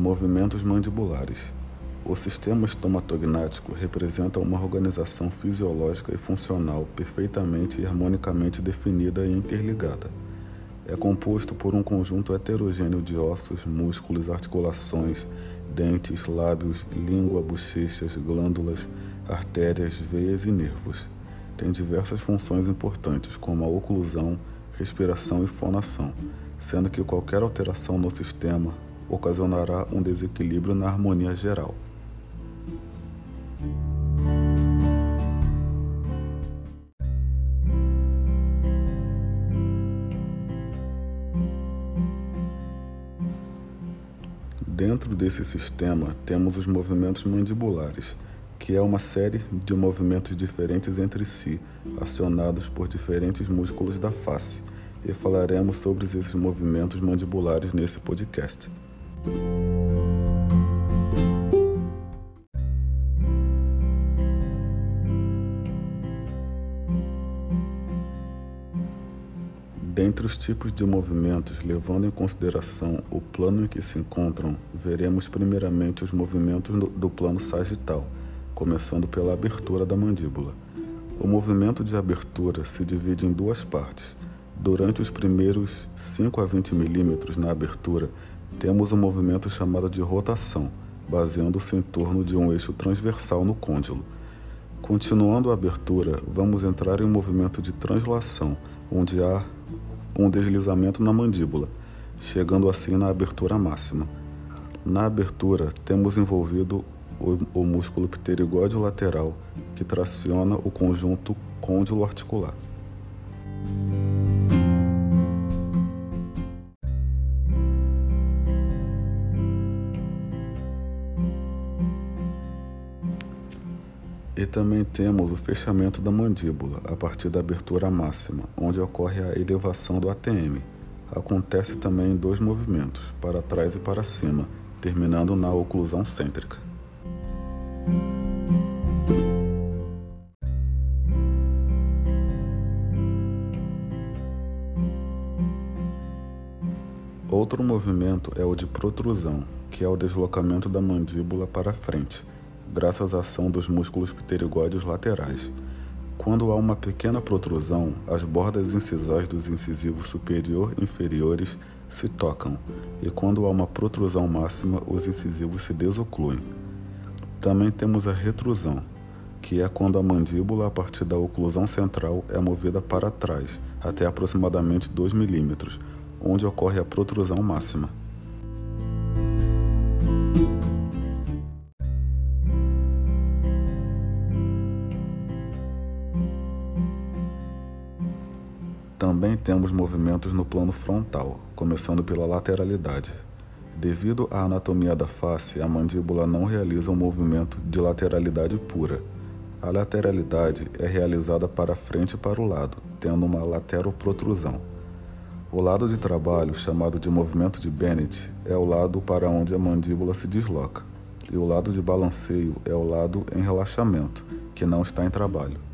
Movimentos mandibulares. O sistema estomatognático representa uma organização fisiológica e funcional perfeitamente e harmonicamente definida e interligada. É composto por um conjunto heterogêneo de ossos, músculos, articulações, dentes, lábios, língua, bochechas, glândulas, artérias, veias e nervos. Tem diversas funções importantes, como a oclusão, respiração e fonação, sendo que qualquer alteração no sistema ocasionará um desequilíbrio na harmonia geral. Dentro desse sistema temos os movimentos mandibulares, que é uma série de movimentos diferentes entre si, acionados por diferentes músculos da face, e falaremos sobre esses movimentos mandibulares nesse podcast. Dentre os tipos de movimentos, levando em consideração o plano em que se encontram, veremos primeiramente os movimentos do plano sagital, começando pela abertura da mandíbula. O movimento de abertura se divide em duas partes. Durante os primeiros 5 a 20 milímetros na abertura, temos um movimento chamado de rotação, baseando-se em torno de um eixo transversal no côndilo. Continuando a abertura, vamos entrar em um movimento de translação, onde há um deslizamento na mandíbula, chegando assim na abertura máxima. Na abertura, temos envolvido o, o músculo pterigóide lateral, que traciona o conjunto côndilo articular. E também temos o fechamento da mandíbula a partir da abertura máxima, onde ocorre a elevação do ATM. Acontece também em dois movimentos, para trás e para cima, terminando na oclusão cêntrica. Outro movimento é o de protrusão, que é o deslocamento da mandíbula para frente graças à ação dos músculos pterigóides laterais. Quando há uma pequena protrusão, as bordas incisais dos incisivos superior e inferiores se tocam, e quando há uma protrusão máxima, os incisivos se desocluem. Também temos a retrusão, que é quando a mandíbula, a partir da oclusão central, é movida para trás, até aproximadamente 2 milímetros, onde ocorre a protrusão máxima. Também temos movimentos no plano frontal, começando pela lateralidade. Devido à anatomia da face, a mandíbula não realiza um movimento de lateralidade pura. A lateralidade é realizada para frente e para o lado, tendo uma lateroprotrusão. O lado de trabalho, chamado de movimento de Bennett, é o lado para onde a mandíbula se desloca, e o lado de balanceio é o lado em relaxamento, que não está em trabalho.